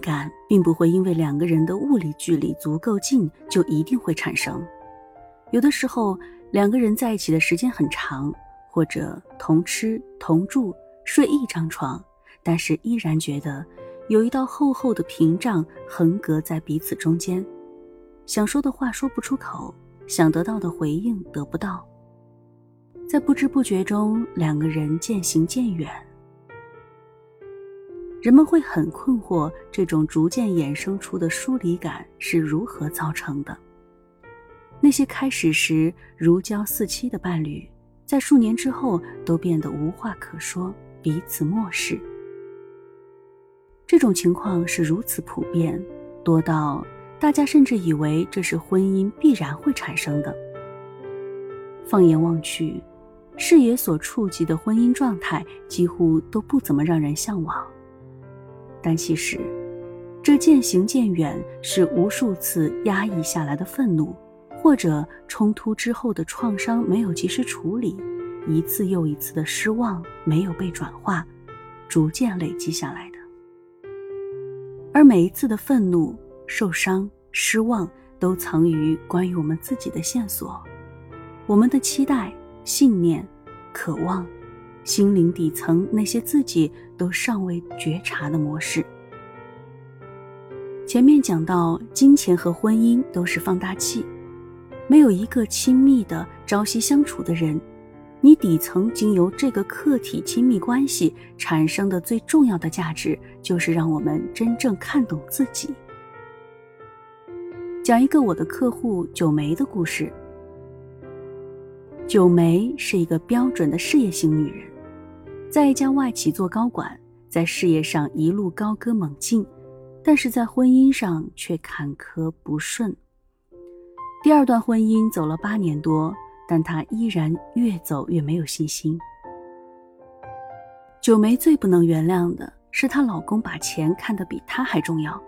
感并不会因为两个人的物理距离足够近就一定会产生。有的时候，两个人在一起的时间很长，或者同吃同住睡一张床，但是依然觉得有一道厚厚的屏障横隔在彼此中间，想说的话说不出口，想得到的回应得不到。在不知不觉中，两个人渐行渐远。人们会很困惑，这种逐渐衍生出的疏离感是如何造成的？那些开始时如胶似漆的伴侣，在数年之后都变得无话可说，彼此漠视。这种情况是如此普遍，多到大家甚至以为这是婚姻必然会产生的。放眼望去。视野所触及的婚姻状态几乎都不怎么让人向往，但其实，这渐行渐远是无数次压抑下来的愤怒，或者冲突之后的创伤没有及时处理，一次又一次的失望没有被转化，逐渐累积下来的。而每一次的愤怒、受伤、失望，都藏于关于我们自己的线索，我们的期待。信念、渴望、心灵底层那些自己都尚未觉察的模式。前面讲到，金钱和婚姻都是放大器，没有一个亲密的、朝夕相处的人，你底层经由这个客体亲密关系产生的最重要的价值，就是让我们真正看懂自己。讲一个我的客户九梅的故事。九梅是一个标准的事业型女人，在一家外企做高管，在事业上一路高歌猛进，但是在婚姻上却坎坷不顺。第二段婚姻走了八年多，但她依然越走越没有信心。九梅最不能原谅的是她老公把钱看得比她还重要，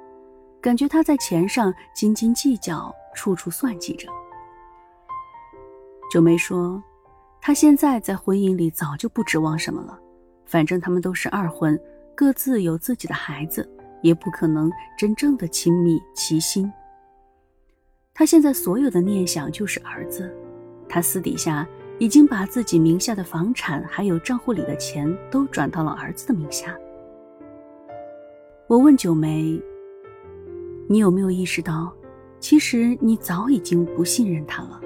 感觉她在钱上斤斤计较，处处算计着。九梅说：“她现在在婚姻里早就不指望什么了，反正他们都是二婚，各自有自己的孩子，也不可能真正的亲密齐心。他现在所有的念想就是儿子，他私底下已经把自己名下的房产还有账户里的钱都转到了儿子的名下。”我问九梅：“你有没有意识到，其实你早已经不信任他了？”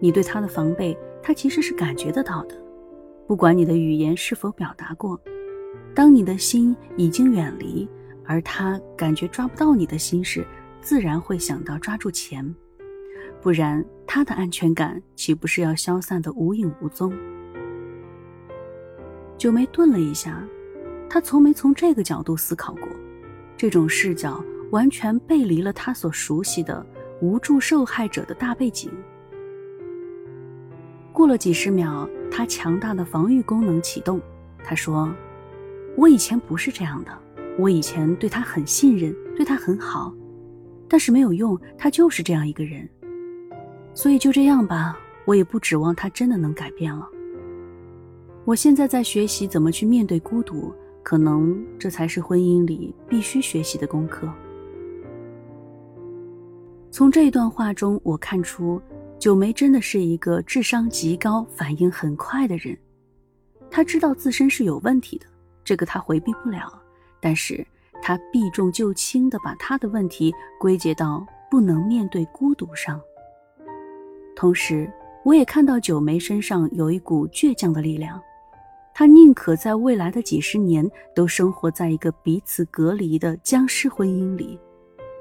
你对他的防备，他其实是感觉得到的，不管你的语言是否表达过。当你的心已经远离，而他感觉抓不到你的心时，自然会想到抓住钱，不然他的安全感岂不是要消散的无影无踪？九梅顿了一下，她从没从这个角度思考过，这种视角完全背离了她所熟悉的无助受害者的大背景。过了几十秒，他强大的防御功能启动。他说：“我以前不是这样的，我以前对他很信任，对他很好，但是没有用，他就是这样一个人。所以就这样吧，我也不指望他真的能改变了。我现在在学习怎么去面对孤独，可能这才是婚姻里必须学习的功课。”从这一段话中，我看出。九梅真的是一个智商极高、反应很快的人，她知道自身是有问题的，这个她回避不了，但是她避重就轻地把她的问题归结到不能面对孤独上。同时，我也看到九梅身上有一股倔强的力量，她宁可在未来的几十年都生活在一个彼此隔离的僵尸婚姻里。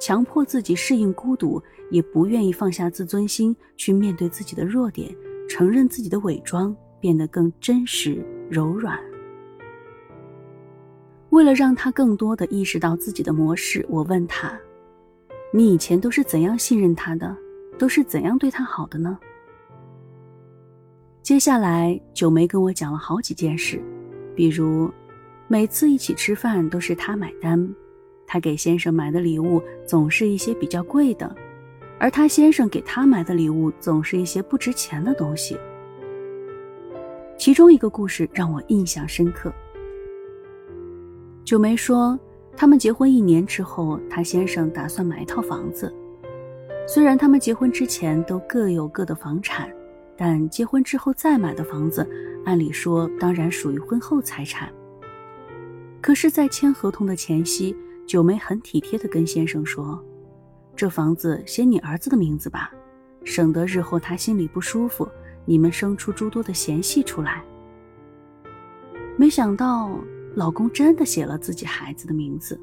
强迫自己适应孤独，也不愿意放下自尊心去面对自己的弱点，承认自己的伪装，变得更真实柔软。为了让他更多的意识到自己的模式，我问他：“你以前都是怎样信任他的？都是怎样对他好的呢？”接下来，九梅跟我讲了好几件事，比如，每次一起吃饭都是他买单。她给先生买的礼物总是一些比较贵的，而她先生给她买的礼物总是一些不值钱的东西。其中一个故事让我印象深刻。九梅说，他们结婚一年之后，他先生打算买一套房子。虽然他们结婚之前都各有各的房产，但结婚之后再买的房子，按理说当然属于婚后财产。可是，在签合同的前夕，九梅很体贴地跟先生说：“这房子写你儿子的名字吧，省得日后他心里不舒服，你们生出诸多的嫌隙出来。”没想到。老公真的写了自己孩子的名字。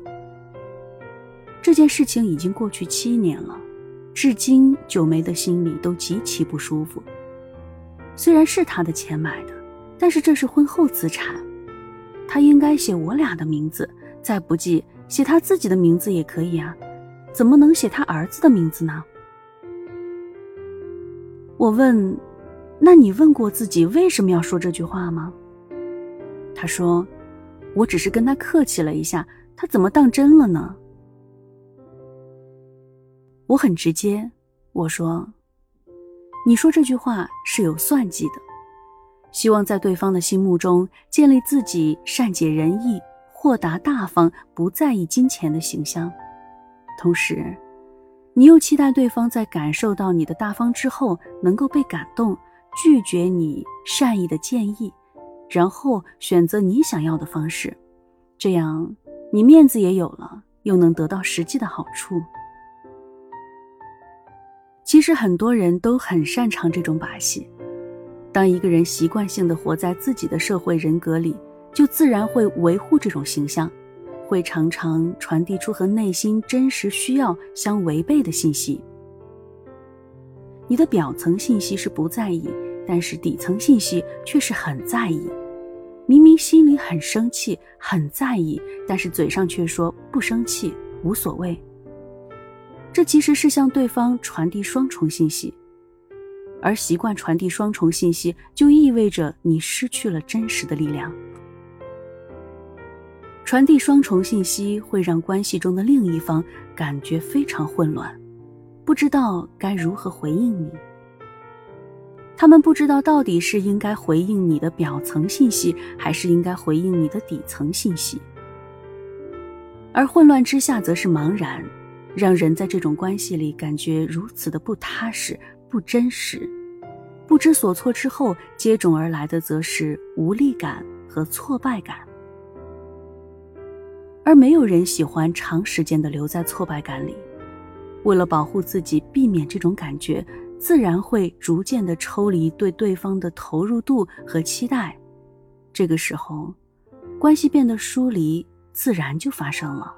这件事情已经过去七年了，至今九梅的心里都极其不舒服。虽然是他的钱买的，但是这是婚后资产，他应该写我俩的名字，再不济写他自己的名字也可以啊，怎么能写他儿子的名字呢？我问：“那你问过自己为什么要说这句话吗？”他说。我只是跟他客气了一下，他怎么当真了呢？我很直接，我说：“你说这句话是有算计的，希望在对方的心目中建立自己善解人意、豁达大方、不在意金钱的形象。同时，你又期待对方在感受到你的大方之后，能够被感动，拒绝你善意的建议。”然后选择你想要的方式，这样你面子也有了，又能得到实际的好处。其实很多人都很擅长这种把戏。当一个人习惯性的活在自己的社会人格里，就自然会维护这种形象，会常常传递出和内心真实需要相违背的信息。你的表层信息是不在意，但是底层信息却是很在意。明明心里很生气、很在意，但是嘴上却说不生气、无所谓。这其实是向对方传递双重信息，而习惯传递双重信息，就意味着你失去了真实的力量。传递双重信息会让关系中的另一方感觉非常混乱，不知道该如何回应你。他们不知道到底是应该回应你的表层信息，还是应该回应你的底层信息。而混乱之下，则是茫然，让人在这种关系里感觉如此的不踏实、不真实。不知所措之后，接踵而来的则是无力感和挫败感。而没有人喜欢长时间的留在挫败感里。为了保护自己，避免这种感觉。自然会逐渐的抽离对对方的投入度和期待，这个时候，关系变得疏离，自然就发生了。